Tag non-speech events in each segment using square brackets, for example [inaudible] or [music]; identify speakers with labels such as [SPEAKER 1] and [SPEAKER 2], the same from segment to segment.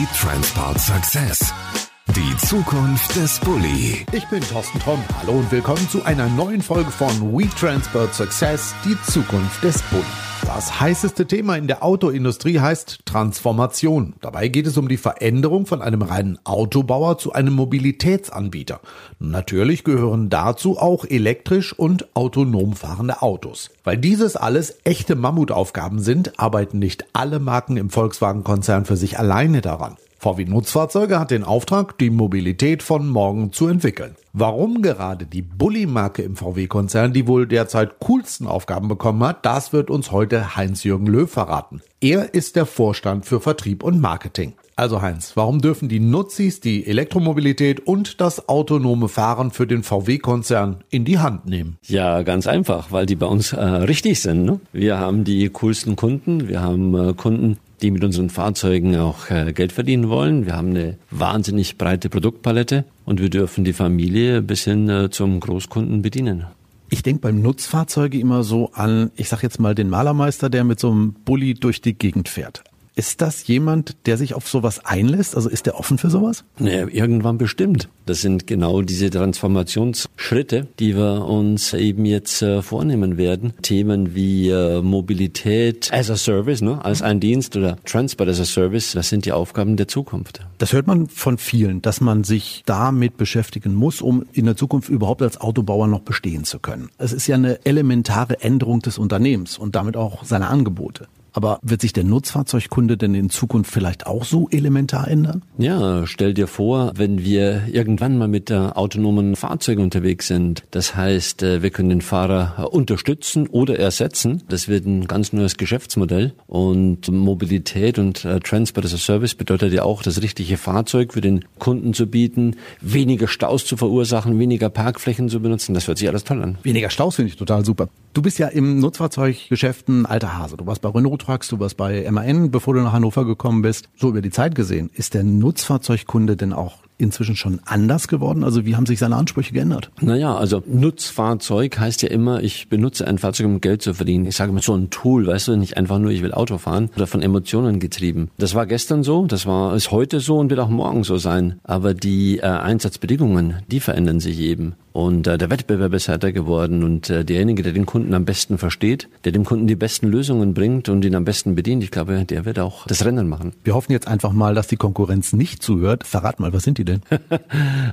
[SPEAKER 1] WeTransport Success. Die Zukunft des Bulli.
[SPEAKER 2] Ich bin Thorsten Tromm. Hallo und willkommen zu einer neuen Folge von WeTransport Success, die Zukunft des Bulli. Das heißeste Thema in der Autoindustrie heißt Transformation. Dabei geht es um die Veränderung von einem reinen Autobauer zu einem Mobilitätsanbieter. Natürlich gehören dazu auch elektrisch und autonom fahrende Autos. Weil dieses alles echte Mammutaufgaben sind, arbeiten nicht alle Marken im Volkswagen-Konzern für sich alleine daran. VW Nutzfahrzeuge hat den Auftrag, die Mobilität von morgen zu entwickeln. Warum gerade die Bulli-Marke im VW-Konzern die wohl derzeit coolsten Aufgaben bekommen hat, das wird uns heute Heinz-Jürgen Löw verraten. Er ist der Vorstand für Vertrieb und Marketing. Also Heinz, warum dürfen die Nutzis die Elektromobilität und das autonome Fahren für den VW-Konzern in die Hand nehmen?
[SPEAKER 3] Ja, ganz einfach, weil die bei uns äh, richtig sind. Ne? Wir haben die coolsten Kunden, wir haben äh, Kunden, die mit unseren Fahrzeugen auch äh, Geld verdienen wollen. Wir haben eine wahnsinnig breite Produktpalette und wir dürfen die Familie bis hin äh, zum Großkunden bedienen.
[SPEAKER 2] Ich denke beim Nutzfahrzeuge immer so an, ich sag jetzt mal den Malermeister, der mit so einem Bulli durch die Gegend fährt. Ist das jemand, der sich auf sowas einlässt? Also ist der offen für sowas?
[SPEAKER 3] Naja, irgendwann bestimmt. Das sind genau diese Transformationsschritte, die wir uns eben jetzt äh, vornehmen werden. Themen wie äh, Mobilität as a Service, ne, als ein Dienst oder Transport as a Service, das sind die Aufgaben der Zukunft.
[SPEAKER 2] Das hört man von vielen, dass man sich damit beschäftigen muss, um in der Zukunft überhaupt als Autobauer noch bestehen zu können. Es ist ja eine elementare Änderung des Unternehmens und damit auch seiner Angebote. Aber wird sich der Nutzfahrzeugkunde denn in Zukunft vielleicht auch so elementar ändern?
[SPEAKER 3] Ja, stell dir vor, wenn wir irgendwann mal mit der autonomen Fahrzeugen unterwegs sind. Das heißt, äh, wir können den Fahrer unterstützen oder ersetzen. Das wird ein ganz neues Geschäftsmodell. Und Mobilität und äh, Transport as a Service bedeutet ja auch, das richtige Fahrzeug für den Kunden zu bieten, weniger Staus zu verursachen, weniger Parkflächen zu benutzen. Das hört sich alles toll an.
[SPEAKER 2] Weniger Staus finde ich total super. Du bist ja im Nutzfahrzeuggeschäft ein alter Hase. Du warst bei Renault Trucks, du warst bei MAN, bevor du nach Hannover gekommen bist. So über die Zeit gesehen, ist der Nutzfahrzeugkunde denn auch inzwischen schon anders geworden? Also wie haben sich seine Ansprüche geändert?
[SPEAKER 3] Naja, also Nutzfahrzeug heißt ja immer, ich benutze ein Fahrzeug, um Geld zu verdienen. Ich sage mal so ein Tool, weißt du, nicht einfach nur, ich will Auto fahren oder von Emotionen getrieben. Das war gestern so, das war ist heute so und wird auch morgen so sein. Aber die äh, Einsatzbedingungen, die verändern sich eben. Und äh, der Wettbewerb ist härter geworden und äh, derjenige, der den Kunden am besten versteht, der dem Kunden die besten Lösungen bringt und ihn am besten bedient, ich glaube, der wird auch das Rennen machen.
[SPEAKER 2] Wir hoffen jetzt einfach mal, dass die Konkurrenz nicht zuhört. Verrat mal, was sind die denn? [laughs]
[SPEAKER 3] äh,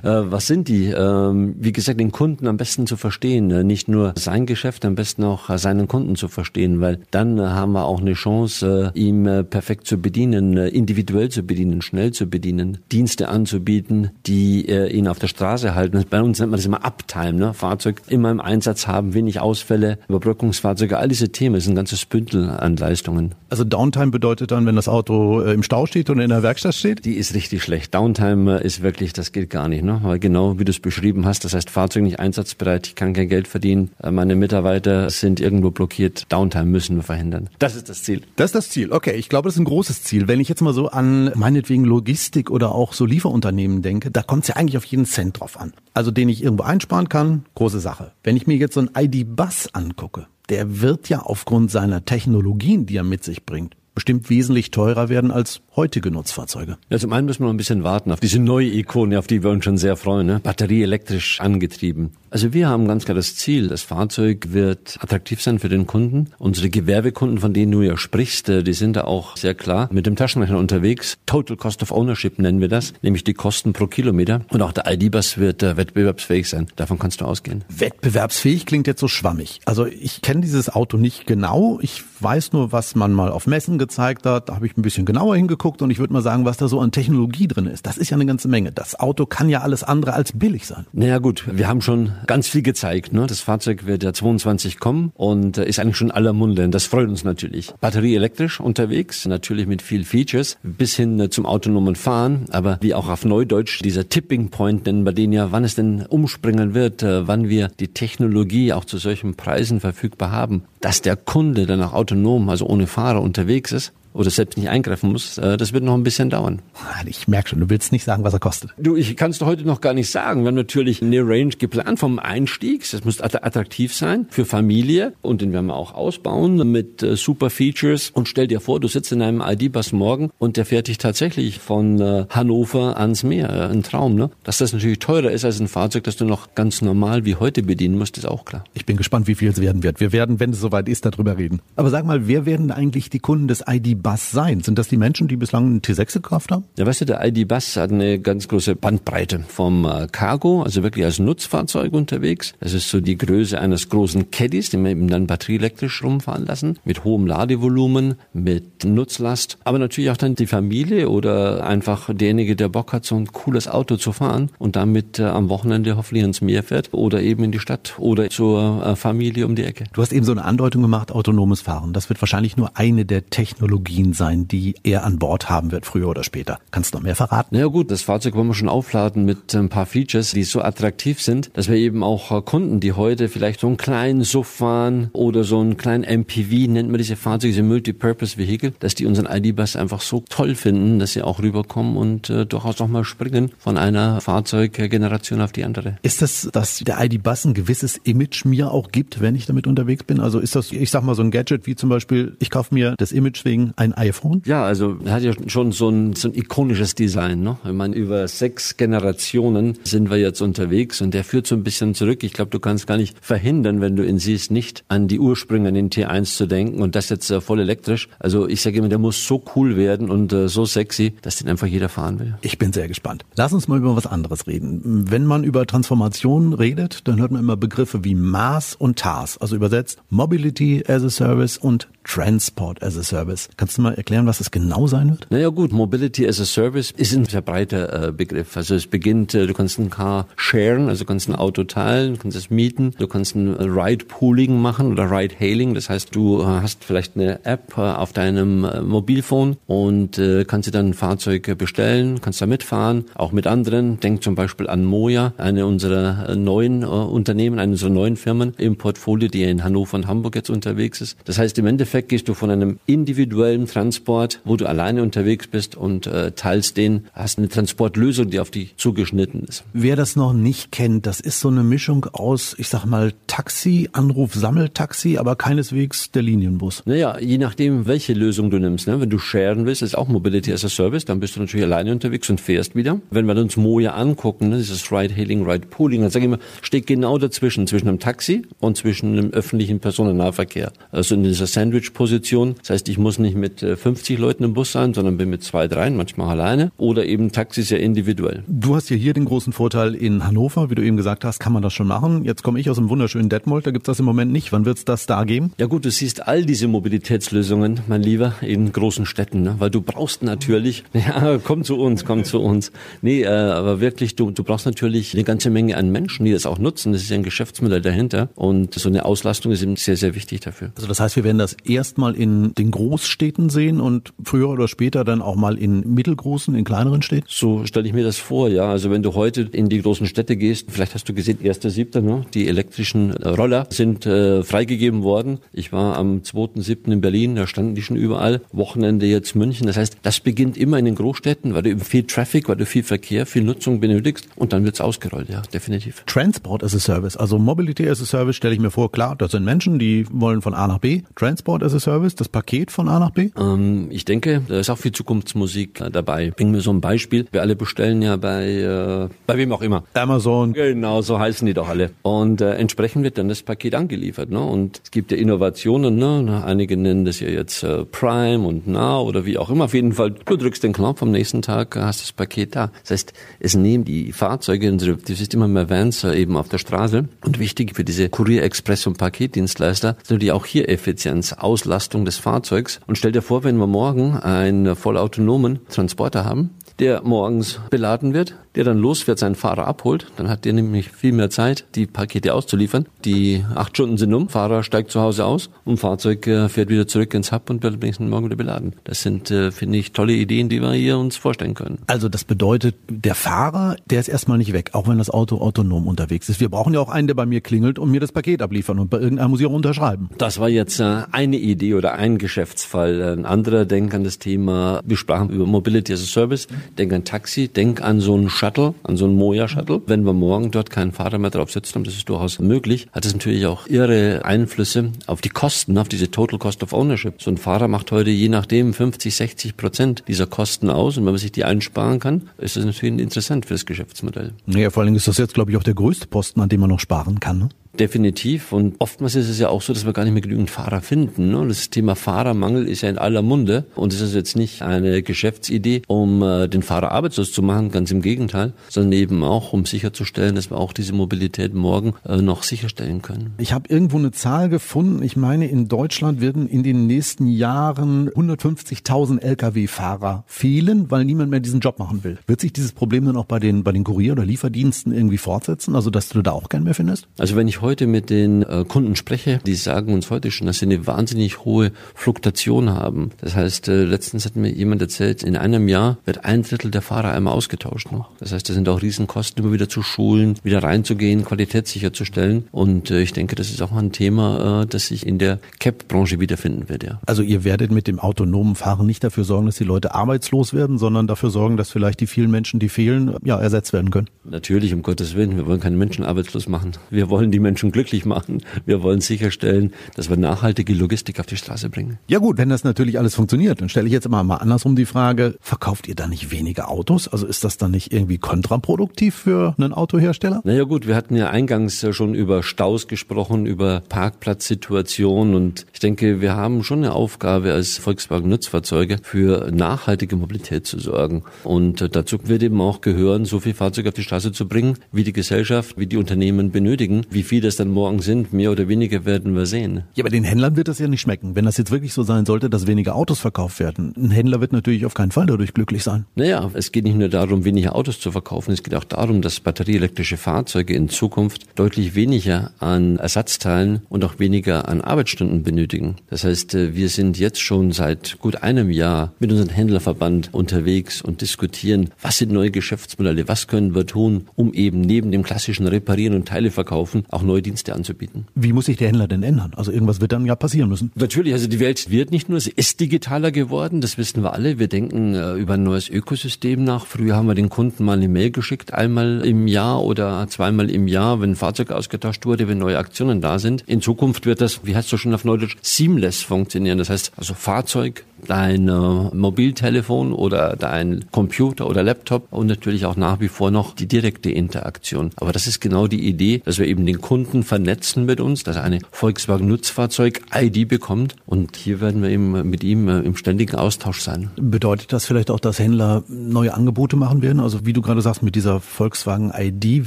[SPEAKER 3] was sind die? Ähm, wie gesagt, den Kunden am besten zu verstehen, äh, nicht nur sein Geschäft, am besten auch äh, seinen Kunden zu verstehen, weil dann äh, haben wir auch eine Chance, ihm perfekt zu bedienen, individuell zu bedienen, schnell zu bedienen, Dienste anzubieten, die ihn auf der Straße halten. Bei uns nennt man das immer Uptime, ne? Fahrzeug immer im Einsatz haben, wenig Ausfälle, Überbrückungsfahrzeuge, all diese Themen, das ist ein ganzes Bündel an Leistungen.
[SPEAKER 2] Also Downtime bedeutet dann, wenn das Auto äh, im Stau steht und in der Werkstatt steht?
[SPEAKER 3] Die ist richtig schlecht. Downtime äh, ist wirklich, das geht gar nicht, ne? Weil genau wie du es beschrieben hast, das heißt Fahrzeug nicht einsatzbereit, ich kann kein Geld verdienen, äh, meine Mitarbeiter sind irgendwo blockiert. Downtime müssen wir verhindern. Das ist das Ziel.
[SPEAKER 2] Das ist das Ziel. Okay, ich glaube, das ist ein großes Ziel. Wenn ich jetzt mal so an meinetwegen Logistik oder auch so Lieferunternehmen denke, da kommt es ja eigentlich auf jeden Cent drauf an. Also den ich irgendwo einsparen kann, große Sache. Wenn ich mir jetzt so ein ID-Bus angucke, der wird ja aufgrund seiner Technologien, die er mit sich bringt, bestimmt wesentlich teurer werden als heutige Nutzfahrzeuge.
[SPEAKER 3] Ja, zum einen müssen wir noch ein bisschen warten auf diese neue Ikone, auf die wir uns schon sehr freuen, ne? batterieelektrisch angetrieben. Also wir haben ganz klar das Ziel, das Fahrzeug wird attraktiv sein für den Kunden. Unsere Gewerbekunden, von denen du ja sprichst, äh, die sind da auch sehr klar mit dem Taschenrechner unterwegs. Total Cost of Ownership nennen wir das, nämlich die Kosten pro Kilometer. Und auch der ID-Bus wird äh, wettbewerbsfähig sein. Davon kannst du ausgehen.
[SPEAKER 2] Wettbewerbsfähig klingt jetzt so schwammig. Also ich kenne dieses Auto nicht genau. Ich weiß nur, was man mal auf Messen gezeigt hat. Da habe ich ein bisschen genauer hingeguckt und ich würde mal sagen, was da so an Technologie drin ist. Das ist ja eine ganze Menge. Das Auto kann ja alles andere als billig sein.
[SPEAKER 3] Naja gut, wir haben schon ganz viel gezeigt. Ne? Das Fahrzeug wird ja 22 kommen und äh, ist eigentlich schon aller Munde. Das freut uns natürlich. Batterie elektrisch unterwegs, natürlich mit viel Features, bis hin äh, zum autonomen Fahren. Aber wie auch auf Neudeutsch, dieser Tipping Point nennen wir den ja, wann es denn umspringen wird, äh, wann wir die Technologie auch zu solchen Preisen verfügbar haben, dass der Kunde dann auch autonom, also ohne Fahrer unterwegs ist oder selbst nicht eingreifen muss, äh, das wird noch ein bisschen dauern.
[SPEAKER 2] Ich merke schon, du willst nicht sagen, was er kostet.
[SPEAKER 3] Du, ich kann es heute noch gar nicht sagen. Wir haben natürlich eine Range geplant vom Einstieg. Das muss attraktiv sein für Familie und den werden wir auch ausbauen mit äh, super Features. Und stell dir vor, du sitzt in einem ID-Bus morgen und der fährt dich tatsächlich von äh, Hannover ans Meer. Äh, ein Traum, ne? Dass das natürlich teurer ist als ein Fahrzeug, das du noch ganz normal wie heute bedienen musst, ist auch klar.
[SPEAKER 2] Ich bin gespannt, wie viel es werden wird. Wir werden, wenn es soweit ist, darüber reden. Aber sag mal, wer werden eigentlich die Kunden des ID-Bus sein? Sind das die Menschen, die bislang einen T6 gekauft haben?
[SPEAKER 3] Ja, weißt du, der ID-Bus hat eine ganz große Bandbreite vom äh, Cargo, also wirklich als Nutzfahrzeug unterwegs. Das ist so die Größe eines großen Caddies, den wir eben dann batterieelektrisch rumfahren lassen, mit hohem Ladevolumen, mit Nutzlast, aber natürlich auch dann die Familie oder einfach derjenige, der Bock hat, so ein cooles Auto zu fahren und damit äh, am Wochenende hoffentlich ins Meer fährt oder eben in die Stadt oder zur äh, Familie um die Ecke.
[SPEAKER 2] Du hast eben so eine Andeutung gemacht, autonomes Fahren. Das wird wahrscheinlich nur eine der Technologien sein, die er an Bord haben wird, früher oder später. Kannst du noch mehr verraten?
[SPEAKER 3] Na ja, gut, das Fahrzeug wollen wir schon aufladen mit ein paar Features, die so attraktiv sind, dass wir eben auch äh, Kunden, die heute vielleicht so einen kleinen SUV fahren oder so einen kleinen MPV, nennt man diese Fahrzeuge, diese Multipurpose Vehicle, dass die unseren ID-Bus einfach so toll finden, dass sie auch rüberkommen und äh, durchaus auch mal springen von einer Fahrzeuggeneration auf die andere.
[SPEAKER 2] Ist das, dass der ID-Bus ein gewisses Image mir auch gibt, wenn ich damit unterwegs bin? Also ist das, ich sag mal, so ein Gadget wie zum Beispiel, ich kaufe mir das Image wegen ein iPhone?
[SPEAKER 3] Ja, also er hat ja schon so ein, so ein ikonisches Design. Ne? Ich meine, über sechs Generationen sind wir jetzt unterwegs und der führt so ein bisschen zurück. Ich glaube, du kannst gar nicht verhindern, wenn du ihn siehst, nicht an die Ursprünge, an den T1 zu denken und das jetzt äh, voll elektrisch. Also ich sage immer, der muss so cool werden und äh, so sexy, dass den einfach jeder fahren will.
[SPEAKER 2] Ich bin sehr gespannt. Lass uns mal über was anderes reden. Wenn man über Transformation redet, dann hört man immer Begriffe wie Maß und TAS, also übersetzt Mobility as a Service und Transport as a Service. Kannst du mal erklären, was das genau sein wird?
[SPEAKER 3] Naja gut, Mobility as a Service ist ein sehr breiter äh, Begriff. Also es beginnt, äh, du kannst ein Car sharen, also du kannst ein Auto teilen, du kannst es mieten, du kannst ein Ride-Pooling machen oder Ride-Hailing. Das heißt, du äh, hast vielleicht eine App äh, auf deinem äh, Mobilphone und äh, kannst dir dann ein Fahrzeug bestellen, kannst da mitfahren, auch mit anderen. Denk zum Beispiel an Moja, eine unserer neuen Unternehmen, eine unserer neuen Firmen im Portfolio, die in Hannover und Hamburg jetzt unterwegs ist. Das heißt, im Endeffekt gehst du von einem individuellen Transport, wo du alleine unterwegs bist und äh, teilst den, hast eine Transportlösung, die auf dich zugeschnitten ist.
[SPEAKER 2] Wer das noch nicht kennt, das ist so eine Mischung aus, ich sag mal, Taxi, Anruf, Sammeltaxi, aber keineswegs der Linienbus.
[SPEAKER 3] Naja, je nachdem, welche Lösung du nimmst. Ne? Wenn du sharen willst, ist auch Mobility as a Service, dann bist du natürlich alleine unterwegs und fährst wieder. Wenn wir uns Moja angucken, ne, dieses Ride-Hailing, Ride-Pooling, dann sage ich immer, steht genau dazwischen, zwischen einem Taxi und zwischen einem öffentlichen Personennahverkehr. Also in dieser Sandwich-Position. Das heißt, ich muss nicht mit 50 äh, Leuten im Bus sein, sondern bin mit zwei, drei, manchmal alleine. Oder eben Taxi sehr individuell.
[SPEAKER 2] Du hast ja hier den großen Vorteil in Hannover, wie du eben gesagt hast, kann man das schon machen. Jetzt komme ich aus dem wunderschönen Detmold, da gibt es das im Moment nicht. Wann wird es das da geben?
[SPEAKER 3] Ja gut, du siehst all diese Mobilitätslösungen, mein Lieber, in großen Städten, ne? weil du brauchst natürlich, [laughs] ja, komm zu uns, komm zu uns. Nee, äh, aber wirklich, du, du brauchst natürlich eine ganze Menge an Menschen, die das auch nutzen. Das ist ja ein Geschäftsmodell dahinter und so eine Auslastung ist eben sehr, sehr wichtig dafür.
[SPEAKER 2] Also das heißt, wir werden das erstmal in den Großstädten sehen und früher oder später dann auch mal in mittelgroßen, in kleineren Städten?
[SPEAKER 3] So stelle ich mir das vor, ja. Also wenn du heute in die großen Städte gehst, vielleicht hast du gesehen, 1.7., ne? die elektrischen äh, Roller sind äh, freigegeben worden. Ich war am 2.7. in Berlin, da standen die schon überall. Wochenende jetzt München. Das heißt, das beginnt immer in den Großstädten, weil du eben viel Traffic, weil du viel Verkehr, viel Nutzung benötigst und dann wird's ausgerollt, ja, definitiv.
[SPEAKER 2] Transport as a Service, also Mobility as a Service stelle ich mir vor, klar, das sind Menschen, die wollen von A nach B. Transport as a Service, das Paket von A nach B?
[SPEAKER 3] Ähm, ich denke, da ist auch viel Zukunftsmusik äh, dabei. Bring mir so ein Beispiel. Wir alle bestellen ja bei, äh, bei wem auch immer.
[SPEAKER 2] Amazon.
[SPEAKER 3] Genau, so heißen die doch alle. Und äh, entsprechend wird dann das Paket angeliefert. Ne? Und es gibt ja Innovationen. Ne? Einige nennen das ja jetzt äh, Prime und Now oder wie auch immer. Auf jeden Fall, du drückst den Knopf, am nächsten Tag hast du das Paket da. Das heißt, es nehmen die Fahrzeuge, du siehst immer mehr Vans äh, eben auf der Straße. Und wichtig für diese Kurier, Express und Paketdienstleister ist natürlich auch hier Effizienz, Auslastung des Fahrzeugs. Und stell dir vor, wenn wir morgen einen vollautonomen Transporter haben, der morgens beladen wird, der dann losfährt, seinen Fahrer abholt. Dann hat der nämlich viel mehr Zeit, die Pakete auszuliefern. Die acht Stunden sind um, Fahrer steigt zu Hause aus und Fahrzeug äh, fährt wieder zurück ins Hub und wird am nächsten Morgen wieder beladen. Das sind, äh, finde ich, tolle Ideen, die wir hier uns vorstellen können.
[SPEAKER 2] Also das bedeutet, der Fahrer, der ist erstmal nicht weg, auch wenn das Auto autonom unterwegs ist. Wir brauchen ja auch einen, der bei mir klingelt und mir das Paket abliefern und bei irgendeinem muss ich auch unterschreiben.
[SPEAKER 3] Das war jetzt äh, eine Idee oder ein Geschäftsfall. Ein anderer denkt an das Thema, wir sprachen über Mobility as a Service, denk an Taxi, denk an so einen Shuttle, an so einen Moja-Shuttle. Wenn wir morgen dort keinen Fahrer mehr drauf sitzen, und das ist durchaus möglich, hat es natürlich auch irre Einflüsse auf die Kosten, auf diese Total Cost of Ownership. So ein Fahrer macht heute je nachdem 50, 60 Prozent dieser Kosten aus und wenn man sich die einsparen kann, ist das natürlich interessant für das Geschäftsmodell.
[SPEAKER 2] Naja, vor allem ist das jetzt, glaube ich, auch der größte Posten, an dem man noch sparen kann. Ne?
[SPEAKER 3] Definitiv. Und oftmals ist es ja auch so, dass wir gar nicht mehr genügend Fahrer finden. Ne? Das Thema Fahrermangel ist ja in aller Munde. Und es ist jetzt nicht eine Geschäftsidee, um äh, den Fahrer arbeitslos zu machen, ganz im Gegenteil, sondern eben auch, um sicherzustellen, dass wir auch diese Mobilität morgen äh, noch sicherstellen können.
[SPEAKER 2] Ich habe irgendwo eine Zahl gefunden. Ich meine, in Deutschland werden in den nächsten Jahren 150.000 Lkw-Fahrer fehlen, weil niemand mehr diesen Job machen will. Wird sich dieses Problem dann auch bei den, bei den Kurier- oder Lieferdiensten irgendwie fortsetzen? Also, dass du da auch keinen mehr findest?
[SPEAKER 3] Also, wenn ich heute mit den äh, Kunden spreche, die sagen uns heute schon, dass sie eine wahnsinnig hohe Fluktuation haben. Das heißt, äh, letztens hat mir jemand erzählt, in einem Jahr wird ein Drittel der Fahrer einmal ausgetauscht. Noch. Das heißt, das sind auch Riesenkosten, immer wieder zu schulen, wieder reinzugehen, Qualität sicherzustellen. Und äh, ich denke, das ist auch ein Thema, das sich in der CAP-Branche wiederfinden wird. Ja.
[SPEAKER 2] Also ihr werdet mit dem autonomen Fahren nicht dafür sorgen, dass die Leute arbeitslos werden, sondern dafür sorgen, dass vielleicht die vielen Menschen, die fehlen, ja, ersetzt werden können.
[SPEAKER 3] Natürlich, um Gottes Willen. Wir wollen keine Menschen arbeitslos machen. Wir wollen die Menschen Menschen glücklich machen. Wir wollen sicherstellen, dass wir nachhaltige Logistik auf die Straße bringen.
[SPEAKER 2] Ja gut, wenn das natürlich alles funktioniert, dann stelle ich jetzt immer mal andersrum die Frage, verkauft ihr da nicht weniger Autos? Also ist das dann nicht irgendwie kontraproduktiv für einen Autohersteller?
[SPEAKER 3] Naja gut, wir hatten ja eingangs schon über Staus gesprochen, über Parkplatzsituationen und ich denke, wir haben schon eine Aufgabe als Volkswagen Nutzfahrzeuge für nachhaltige Mobilität zu sorgen. Und dazu wird eben auch gehören, so viel Fahrzeuge auf die Straße zu bringen, wie die Gesellschaft, wie die Unternehmen benötigen. Wie viel das dann morgen sind, mehr oder weniger werden wir sehen.
[SPEAKER 2] Ja, aber den Händlern wird das ja nicht schmecken. Wenn das jetzt wirklich so sein sollte, dass weniger Autos verkauft werden, ein Händler wird natürlich auf keinen Fall dadurch glücklich sein.
[SPEAKER 3] Naja, es geht nicht nur darum, weniger Autos zu verkaufen, es geht auch darum, dass batterieelektrische Fahrzeuge in Zukunft deutlich weniger an Ersatzteilen und auch weniger an Arbeitsstunden benötigen. Das heißt, äh, wir sind jetzt schon seit gut einem Jahr mit unserem Händlerverband unterwegs und diskutieren, was sind neue Geschäftsmodelle, was können wir tun, um eben neben dem klassischen Reparieren und Teile verkaufen auch neue Dienste anzubieten.
[SPEAKER 2] Wie muss sich der Händler denn ändern? Also irgendwas wird dann ja passieren müssen.
[SPEAKER 3] Natürlich, also die Welt wird nicht nur, sie ist digitaler geworden, das wissen wir alle. Wir denken äh, über ein neues Ökosystem nach. Früher haben wir den Kunden mal eine Mail geschickt, einmal im Jahr oder zweimal im Jahr, wenn ein Fahrzeug ausgetauscht wurde, wenn neue Aktionen da sind. In Zukunft wird das, wie heißt du schon auf Neudeutsch, seamless funktionieren. Das heißt, also Fahrzeug, dein äh, Mobiltelefon oder dein Computer oder Laptop und natürlich auch nach wie vor noch die direkte Interaktion. Aber das ist genau die Idee, dass wir eben den Kunden vernetzen mit uns, dass er eine Volkswagen Nutzfahrzeug ID bekommt und hier werden wir eben mit ihm äh, im ständigen Austausch sein.
[SPEAKER 2] Bedeutet das vielleicht auch, dass Händler neue Angebote machen werden? Also wie du gerade sagst, mit dieser Volkswagen ID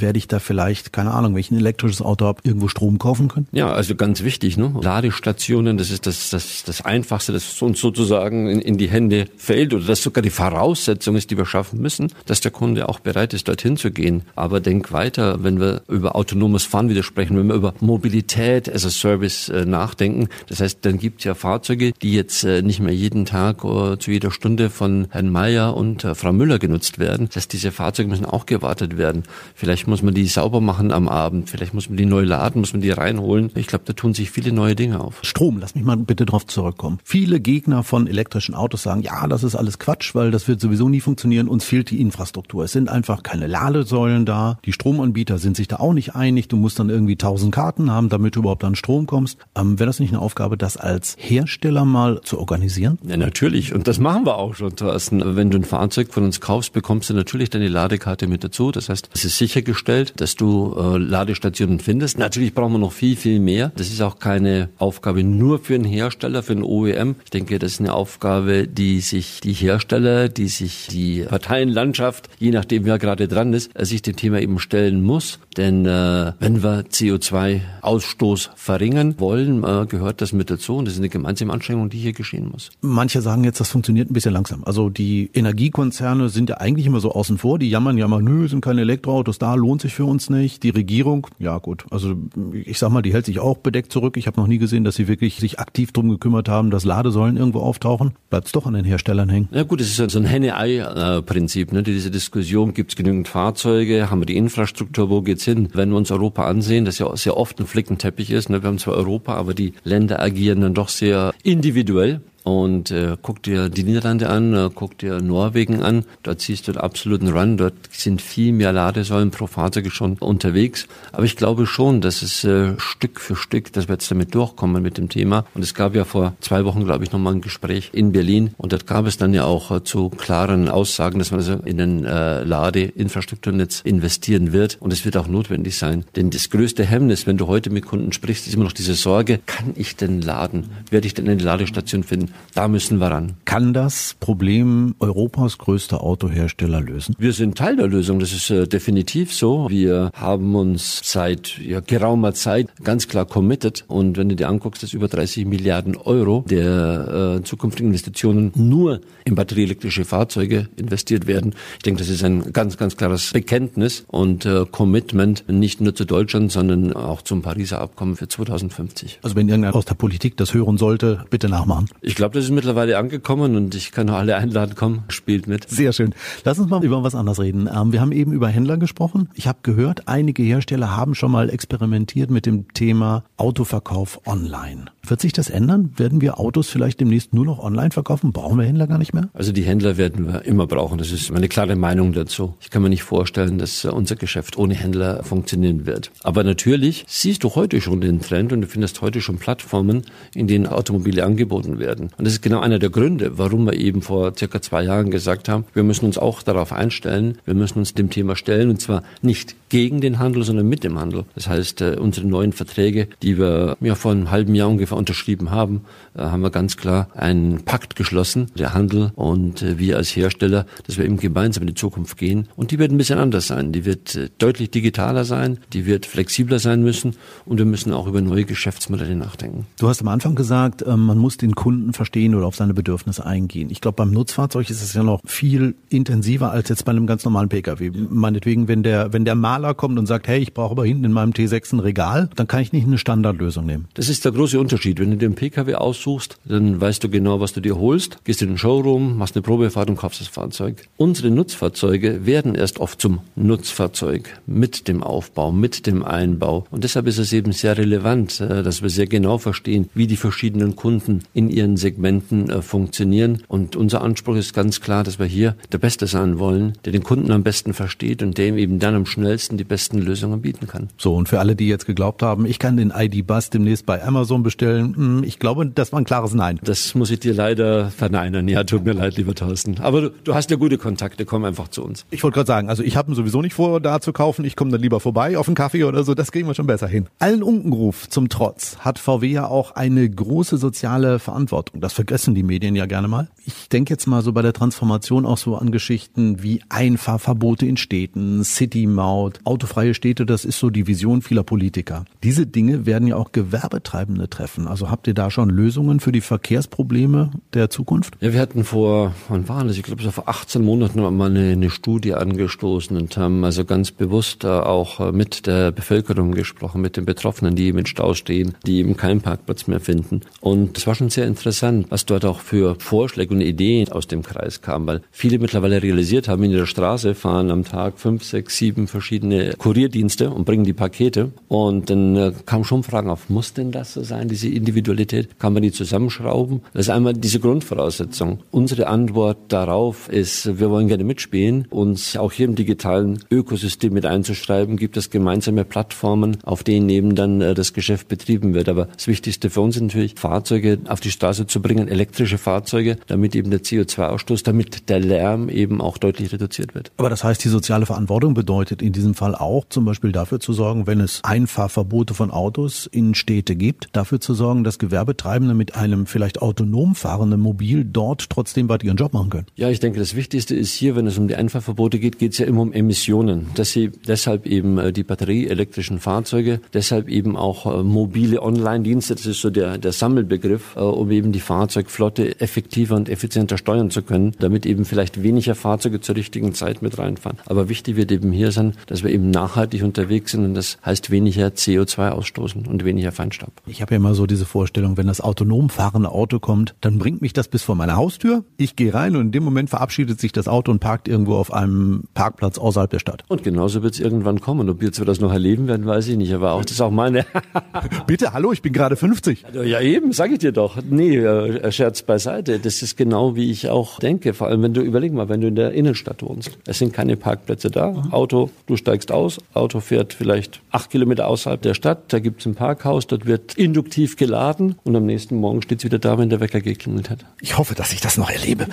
[SPEAKER 2] werde ich da vielleicht, keine Ahnung, wenn ich ein elektrisches Auto habe, irgendwo Strom kaufen können?
[SPEAKER 3] Ja, also ganz wichtig, ne? Ladestationen, das ist das, das, das Einfachste, das uns sozusagen in, in die Hände fällt oder das sogar die Voraussetzung ist, die wir schaffen müssen, dass der Kunde auch bereit ist, dorthin zu gehen. Aber denk weiter, wenn wir über autonomes Fahren wieder sprechen, wenn wir über Mobilität as a Service äh, nachdenken. Das heißt, dann gibt es ja Fahrzeuge, die jetzt äh, nicht mehr jeden Tag äh, zu jeder Stunde von Herrn Mayer und Frau Müller genutzt werden. Das heißt, diese Fahrzeuge müssen auch gewartet werden. Vielleicht muss man die sauber machen am Abend, vielleicht muss man die neu laden, muss man die reinholen. Ich glaube, da tun sich viele neue Dinge auf.
[SPEAKER 2] Strom, lass mich mal bitte drauf zurückkommen. Viele Gegner von elektrischen Autos sagen, ja, das ist alles Quatsch, weil das wird sowieso nie funktionieren. Uns fehlt die Infrastruktur. Es sind einfach keine Ladesäulen da. Die Stromanbieter sind sich da auch nicht einig. Du musst dann irgendwie tausend Karten haben, damit du überhaupt an Strom kommst. Ähm, Wäre das nicht eine Aufgabe, das als Hersteller mal zu organisieren?
[SPEAKER 3] Ja, natürlich. Und das machen wir auch schon, Thorsten. Wenn du ein Fahrzeug von uns kaufst, bekommst du natürlich deine Ladekarte mit dazu. Das heißt, es ist sichergestellt, dass du äh, Ladestationen findest. Natürlich brauchen wir noch viel, viel mehr. Das ist auch keine Aufgabe nur für einen Hersteller, für einen OEM. Ich denke, das ist eine Aufgabe, die sich die Hersteller, die sich die Parteienlandschaft, je nachdem wer gerade dran ist, äh, sich dem Thema eben stellen muss. Denn äh, wenn wir CO2-Ausstoß verringern wollen, äh, gehört das mit dazu und das ist eine gemeinsame Anstrengung, die hier geschehen muss.
[SPEAKER 2] Manche sagen jetzt, das funktioniert ein bisschen langsam. Also die Energiekonzerne sind ja eigentlich immer so außen vor. Die jammern ja mal, nö, sind keine Elektroautos da, lohnt sich für uns nicht. Die Regierung, ja gut, also ich sag mal, die hält sich auch bedeckt zurück. Ich habe noch nie gesehen, dass sie wirklich sich aktiv drum gekümmert haben, dass Ladesäulen irgendwo auftauchen. Bleibt es doch an den Herstellern hängen.
[SPEAKER 3] Ja gut, es ist so ein Henne-Ei-Prinzip. Ne? Diese Diskussion, gibt es genügend Fahrzeuge, haben wir die Infrastruktur, wo geht's hin? Wenn wir uns Europa ansehen, das ja sehr oft ein Flickenteppich ist, ne? wir haben zwar Europa, aber die Länder agieren dann doch sehr individuell. Und äh, guck dir die Niederlande an, äh, guck dir Norwegen an. Dort siehst du einen absoluten Run. Dort sind viel mehr Ladesäulen pro Fahrzeug schon unterwegs. Aber ich glaube schon, dass es äh, Stück für Stück, dass wir jetzt damit durchkommen mit dem Thema. Und es gab ja vor zwei Wochen, glaube ich, nochmal ein Gespräch in Berlin. Und dort gab es dann ja auch äh, zu klaren Aussagen, dass man also in den äh, Ladeinfrastrukturnetz investieren wird. Und es wird auch notwendig sein. Denn das größte Hemmnis, wenn du heute mit Kunden sprichst, ist immer noch diese Sorge, kann ich denn laden? Werde ich denn eine Ladestation finden? Da müssen wir ran.
[SPEAKER 2] Kann das Problem Europas größter Autohersteller lösen?
[SPEAKER 3] Wir sind Teil der Lösung. Das ist äh, definitiv so. Wir haben uns seit ja, geraumer Zeit ganz klar committed. Und wenn du dir anguckst, dass über 30 Milliarden Euro der äh, zukünftigen Investitionen nur in batterieelektrische Fahrzeuge investiert werden. Ich denke, das ist ein ganz, ganz klares Bekenntnis und äh, Commitment nicht nur zu Deutschland, sondern auch zum Pariser Abkommen für 2050.
[SPEAKER 2] Also wenn irgendeiner aus der Politik das hören sollte, bitte nachmachen.
[SPEAKER 3] Ich glaube, das ist mittlerweile angekommen und ich kann alle einladen, komm, spielt mit.
[SPEAKER 2] Sehr schön. Lass uns mal über was anderes reden. Ähm, wir haben eben über Händler gesprochen. Ich habe gehört, einige Hersteller haben schon mal experimentiert mit dem Thema Autoverkauf online. Wird sich das ändern? Werden wir Autos vielleicht demnächst nur noch online verkaufen? Brauchen wir Händler gar nicht mehr?
[SPEAKER 3] Also die Händler werden wir immer brauchen. Das ist meine klare Meinung dazu. Ich kann mir nicht vorstellen, dass unser Geschäft ohne Händler funktionieren wird. Aber natürlich siehst du heute schon den Trend und du findest heute schon Plattformen, in denen Automobile angeboten werden. Und das ist genau einer der Gründe, warum wir eben vor circa zwei Jahren gesagt haben, wir müssen uns auch darauf einstellen, wir müssen uns dem Thema stellen und zwar nicht gegen den Handel, sondern mit dem Handel. Das heißt, äh, unsere neuen Verträge, die wir ja vor einem halben Jahr ungefähr unterschrieben haben, äh, haben wir ganz klar einen Pakt geschlossen, der Handel und äh, wir als Hersteller, dass wir eben gemeinsam in die Zukunft gehen. Und die wird ein bisschen anders sein. Die wird deutlich digitaler sein, die wird flexibler sein müssen und wir müssen auch über neue Geschäftsmodelle nachdenken.
[SPEAKER 2] Du hast am Anfang gesagt, man muss den Kunden verstehen oder auf seine Bedürfnisse eingehen. Ich glaube, beim Nutzfahrzeug ist es ja noch viel intensiver als jetzt bei einem ganz normalen Pkw. Meinetwegen, wenn der, wenn der Maler kommt und sagt, hey, ich brauche aber hinten in meinem T6 ein Regal, dann kann ich nicht eine Standardlösung nehmen.
[SPEAKER 3] Das ist der große Unterschied. Wenn du den Pkw aussuchst, dann weißt du genau, was du dir holst, gehst in den Showroom, machst eine Probefahrt und kaufst das Fahrzeug. Unsere Nutzfahrzeuge werden erst oft zum Nutzfahrzeug mit dem Aufbau, mit dem Einbau. Und deshalb ist es eben sehr relevant, äh, dass wir sehr genau verstehen, wie die verschiedenen Kunden in ihren Segmenten äh, funktionieren. Und unser Anspruch ist ganz klar, dass wir hier der Beste sein wollen, der den Kunden am besten versteht und der ihm eben dann am schnellsten die besten Lösungen bieten kann.
[SPEAKER 2] So, und für alle, die jetzt geglaubt haben, ich kann den ID-Bus demnächst bei Amazon bestellen, hm, ich glaube, das war ein klares Nein.
[SPEAKER 3] Das muss ich dir leider verneinen. Ja, tut mir leid, lieber Thorsten. Aber du, du hast ja gute Kontakte, komm einfach zu uns.
[SPEAKER 2] Ich wollte gerade sagen, also ich habe ihn sowieso nicht vor, da zu kaufen. Ich komme dann lieber vorbei auf einen Kaffee oder so. Das kriegen wir schon besser hin. Allen Unkenruf zum Trotz hat VW ja auch eine große soziale Verantwortung. Das vergessen die Medien ja gerne mal. Ich denke jetzt mal so bei der Transformation auch so an Geschichten wie Einfahrverbote in Städten, City-Maut, autofreie Städte, das ist so die Vision vieler Politiker. Diese Dinge werden ja auch Gewerbetreibende treffen. Also habt ihr da schon Lösungen für die Verkehrsprobleme der Zukunft?
[SPEAKER 3] Ja, wir hatten vor, wann waren das? Ich glaube, vor 18 Monaten mal eine, eine Studie angestoßen und haben also ganz bewusst auch mit der Bevölkerung gesprochen, mit den Betroffenen, die in Stau stehen, die eben keinen Parkplatz mehr finden. Und es war schon sehr interessant, was dort auch für Vorschläge und Ideen aus dem Kreis kamen, weil viele mittlerweile realisiert haben, in der Straße fahren am Tag fünf, sechs, sieben verschiedene Kurierdienste und bringen die Pakete. Und dann äh, kamen schon Fragen auf, muss denn das so sein, diese Individualität? Kann man die zusammenschrauben? Das ist einmal diese Grundvoraussetzung. Unsere Antwort darauf ist, wir wollen gerne mitspielen, uns auch hier im digitalen Ökosystem mit einzuschreiben, gibt es gemeinsame Plattformen, auf denen eben dann äh, das Geschäft betrieben wird. Aber das Wichtigste für uns ist natürlich, Fahrzeuge auf die Straße zu bringen, elektrische Fahrzeuge, damit eben der CO2-Ausstoß, damit der Lärm eben auch deutlich reduziert wird.
[SPEAKER 2] Aber das heißt, die soziale Verantwortung bedeutet in diesem Fall auch zum Beispiel dafür zu sorgen, wenn es Einfahrverbote von Autos in Städte gibt, dafür zu sorgen, dass Gewerbetreibende mit einem vielleicht autonom fahrenden Mobil dort trotzdem weiter ihren Job machen können?
[SPEAKER 3] Ja, ich denke, das Wichtigste ist hier, wenn es um die Einfahrverbote geht, geht es ja immer um Emissionen. Dass sie deshalb eben äh, die batterieelektrischen Fahrzeuge, deshalb eben auch äh, mobile Online-Dienste, das ist so der, der Sammelbegriff, äh, um eben die Fahrzeugflotte effektiver und effizienter steuern zu können, damit eben vielleicht weniger Fahrzeuge zur richtigen Zeit mit reinfahren. Aber wichtig wird eben hier sein, dass wir eben nachhaltig unterwegs sind und das heißt weniger CO2 ausstoßen und weniger Feinstaub.
[SPEAKER 2] Ich habe ja immer so diese Vorstellung, wenn das autonom fahrende Auto kommt, dann bringt mich das bis vor meine Haustür. Ich gehe rein und in dem Moment verabschiedet sich das Auto und parkt irgendwo auf einem Parkplatz außerhalb der Stadt.
[SPEAKER 3] Und genauso wird es irgendwann kommen. Ob wir das noch erleben werden, weiß ich nicht. Aber auch das ist auch meine. [laughs]
[SPEAKER 2] Bitte, hallo, ich bin gerade 50.
[SPEAKER 3] Ja eben, sage ich dir doch. Nee, äh, Scherz beiseite. Das ist genau wie ich auch denke. Vor allem, wenn du überleg mal, wenn du in der Innenstadt wohnst. Es sind keine Parkplätze da. Mhm. Auto, du steigst aus. Auto fährt vielleicht acht Kilometer außerhalb der Stadt. Da gibt es ein Parkhaus. Dort wird induktiv geladen. Und am nächsten Morgen steht es wieder da, wenn der Wecker geklingelt hat.
[SPEAKER 2] Ich hoffe, dass ich das noch erlebe.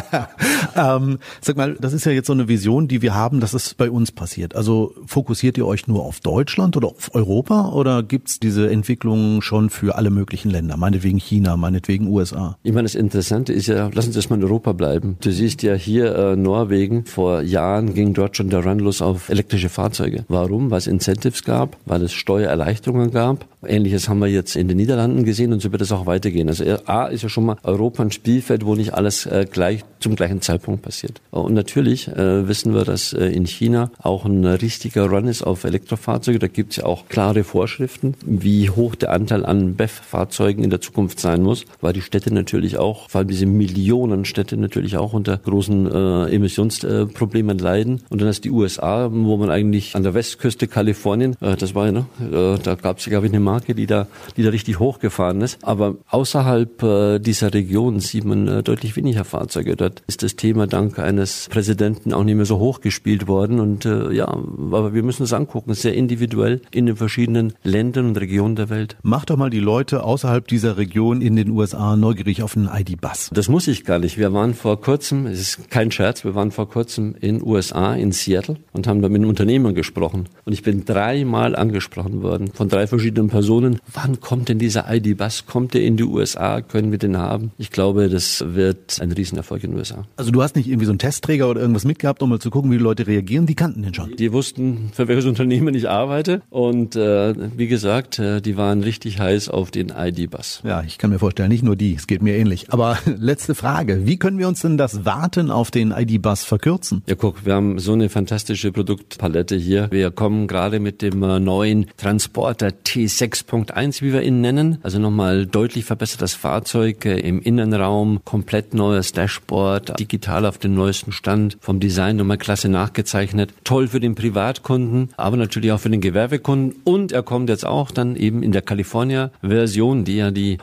[SPEAKER 2] [laughs] ähm, sag mal, das ist ja jetzt so eine Vision, die wir haben, dass es bei uns passiert. Also fokussiert ihr euch nur auf Deutschland oder auf Europa oder gibt's diese Entwicklung schon für alle möglichen Länder? Meinetwegen China, meinetwegen USA?
[SPEAKER 3] Ich meine, das Interessante ist ja, lass uns erstmal in Europa bleiben. Du siehst ja hier äh, Norwegen, vor Jahren ging dort schon der Run los auf elektrische Fahrzeuge. Warum? Weil es Incentives gab, weil es Steuererleichterungen gab. Ähnliches haben wir jetzt in den Niederlanden gesehen und so wird es auch weitergehen. Also A ist ja schon mal Europa ein Spielfeld, wo nicht alles äh, gleich zum gleichen Zeitpunkt passiert. Und natürlich äh, wissen wir, dass äh, in China auch ein richtiger Run ist auf Elektrofahrzeuge. Da gibt es ja auch klare Vorschriften, wie hoch der Anteil an BEF-Fahrzeugen in der Zukunft sein muss, weil die Städte natürlich auch, vor allem diese Millionenstädte natürlich auch unter großen äh, Emissionsproblemen leiden. Und dann ist die USA, wo man eigentlich an der Westküste Kalifornien, äh, das war ja, ne, äh, da gab es, glaube ich, eine Marke, die da, die da richtig hochgefahren ist. Aber außerhalb äh, dieser Region sieht man äh, deutlich weniger Fahrzeuge. Dort ist das Thema dank eines Präsidenten auch nicht mehr so hoch gespielt worden. Und äh, ja, aber wir müssen es angucken, sehr individuell in den verschiedenen Ländern und Regionen der Welt.
[SPEAKER 2] Mach doch mal die Leute außerhalb dieser Region in den USA neugierig auf einen ID-Bus.
[SPEAKER 3] Das muss ich gar nicht. Wir waren vor kurzem, es ist kein Scherz, wir waren vor kurzem in USA, in Seattle und haben da mit einem Unternehmer gesprochen. Und ich bin dreimal angesprochen worden von drei verschiedenen Personen. Wann kommt denn dieser ID-Bus? Kommt der in die USA? Können wir den haben? Ich glaube, das wird ein Riesenerfolg in den USA.
[SPEAKER 2] Also du hast nicht irgendwie so einen Testträger oder irgendwas mitgehabt, um mal zu gucken, wie die Leute reagieren? Die kannten den schon.
[SPEAKER 3] Die wussten, für welches Unternehmen ich arbeite. Und äh, wie gesagt, äh, die waren richtig heiß auf den ID-Bus.
[SPEAKER 2] Ja, ich kann mir vorstellen, nicht nur die, es geht mir ähnlich. Aber [laughs] letzte Frage, wie können wir uns denn das Warten auf den ID-Bus verkürzen?
[SPEAKER 3] Ja, guck, wir haben so eine fantastische Produktpalette hier. Wir kommen gerade mit dem äh, neuen Transporter T6.1, wie wir ihn nennen. Also nochmal deutlich verbessertes Fahrzeug äh, im Innenraum, komplett neues Dashboard, digital auf den neuesten Stand, vom Design nochmal klasse nachgezeichnet. Toll für den Privatkunden, aber natürlich auch für den Gewerbekunden. Und er kommt jetzt auch dann eben in der California-Version, die ja die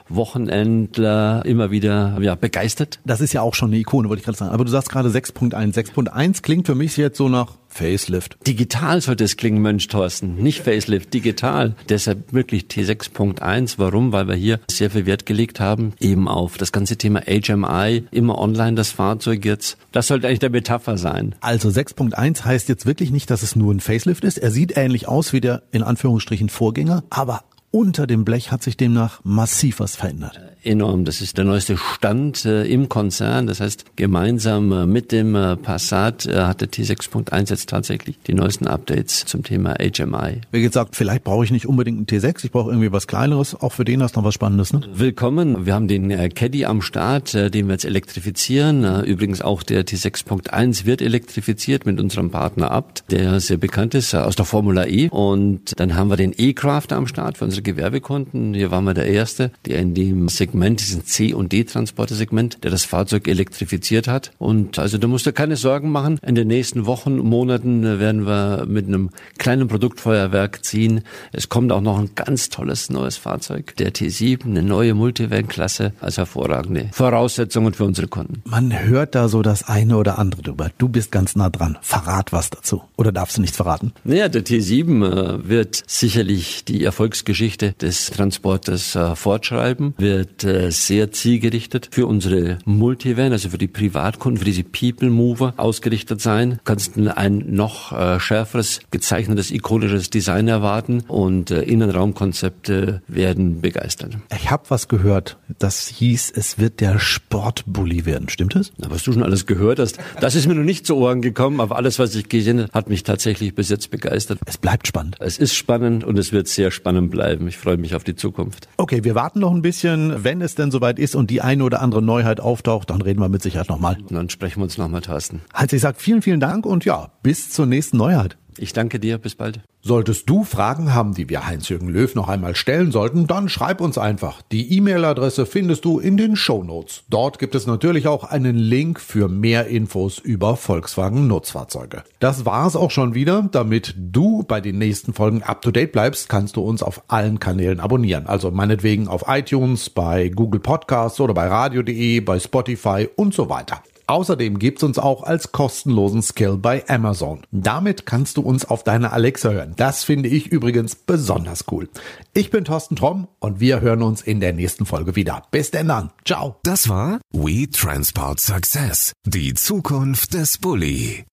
[SPEAKER 3] Wochenendler immer wieder ja, begeistert.
[SPEAKER 2] Das ist ja auch schon eine Ikone, wollte ich gerade sagen. Aber du sagst gerade 6.1. 6.1 klingt für mich jetzt so nach Facelift.
[SPEAKER 3] Digital sollte es klingen, Mensch, Thorsten. Nicht Facelift, digital. Deshalb wirklich T6.1. Warum? Weil wir hier sehr viel Wert gelegt haben, eben auf das ganze Thema HMI, immer online das Fahrzeug jetzt. Das sollte eigentlich der Metapher sein.
[SPEAKER 2] Also 6.1 heißt jetzt wirklich nicht, dass es nur ein Facelift ist. Er sieht ähnlich aus wie der in Anführungsstrichen Vorgänger, aber unter dem Blech hat sich demnach massiv was verändert
[SPEAKER 3] enorm. Das ist der neueste Stand äh, im Konzern. Das heißt, gemeinsam äh, mit dem äh, Passat äh, hat der T6.1 jetzt tatsächlich die neuesten Updates zum Thema HMI.
[SPEAKER 2] Wie gesagt, vielleicht brauche ich nicht unbedingt einen T6, ich brauche irgendwie was kleineres. Auch für den hast du noch was Spannendes, ne?
[SPEAKER 3] Willkommen. Wir haben den äh, Caddy am Start, äh, den wir jetzt elektrifizieren. Äh, übrigens auch der T6.1 wird elektrifiziert mit unserem Partner Abt, der sehr bekannt ist äh, aus der Formula E. Und dann haben wir den E-Craft am Start für unsere Gewerbekunden. Hier waren wir der Erste, der in dem Segment Segment, diesen C- und D-Transporter-Segment, der das Fahrzeug elektrifiziert hat. Und also da musst du keine Sorgen machen. In den nächsten Wochen, Monaten werden wir mit einem kleinen Produktfeuerwerk ziehen. Es kommt auch noch ein ganz tolles neues Fahrzeug, der T7, eine neue Multivan-Klasse, als hervorragende Voraussetzungen für unsere Kunden.
[SPEAKER 2] Man hört da so das eine oder andere drüber. Du bist ganz nah dran. Verrat was dazu. Oder darfst du nichts verraten?
[SPEAKER 3] Naja, der T7 äh, wird sicherlich die Erfolgsgeschichte Geschichte des Transporters äh, fortschreiben, wird äh, sehr zielgerichtet für unsere Multivan, also für die Privatkunden, für diese People Mover ausgerichtet sein. Kannst ein noch äh, schärferes, gezeichnetes, ikonisches Design erwarten und äh, Innenraumkonzepte werden begeistern.
[SPEAKER 2] Ich habe was gehört, das hieß, es wird der Sportbully werden. Stimmt es?
[SPEAKER 3] Na, was du schon alles gehört hast, das ist mir noch nicht zu Ohren gekommen, aber alles, was ich gesehen habe, hat mich tatsächlich bis jetzt begeistert.
[SPEAKER 2] Es bleibt spannend.
[SPEAKER 3] Es ist spannend und es wird sehr spannend bleiben. Ich freue mich auf die Zukunft.
[SPEAKER 2] Okay, wir warten noch ein bisschen. Wenn es denn soweit ist und die eine oder andere Neuheit auftaucht, dann reden wir mit Sicherheit nochmal.
[SPEAKER 3] Dann sprechen wir uns nochmal, Thorsten.
[SPEAKER 2] Also ich sage vielen, vielen Dank und ja, bis zur nächsten Neuheit.
[SPEAKER 3] Ich danke dir, bis bald.
[SPEAKER 2] Solltest du Fragen haben, die wir Heinz-Jürgen Löw noch einmal stellen sollten, dann schreib uns einfach. Die E-Mail-Adresse findest du in den Show Notes. Dort gibt es natürlich auch einen Link für mehr Infos über Volkswagen Nutzfahrzeuge. Das war's auch schon wieder. Damit du bei den nächsten Folgen up to date bleibst, kannst du uns auf allen Kanälen abonnieren. Also meinetwegen auf iTunes, bei Google Podcasts oder bei radio.de, bei Spotify und so weiter. Außerdem gibt's uns auch als kostenlosen Skill bei Amazon. Damit kannst du uns auf deine Alexa hören. Das finde ich übrigens besonders cool. Ich bin Thorsten Tromm und wir hören uns in der nächsten Folge wieder. Bis denn dann. Ciao.
[SPEAKER 1] Das war We Transport Success. Die Zukunft des Bulli.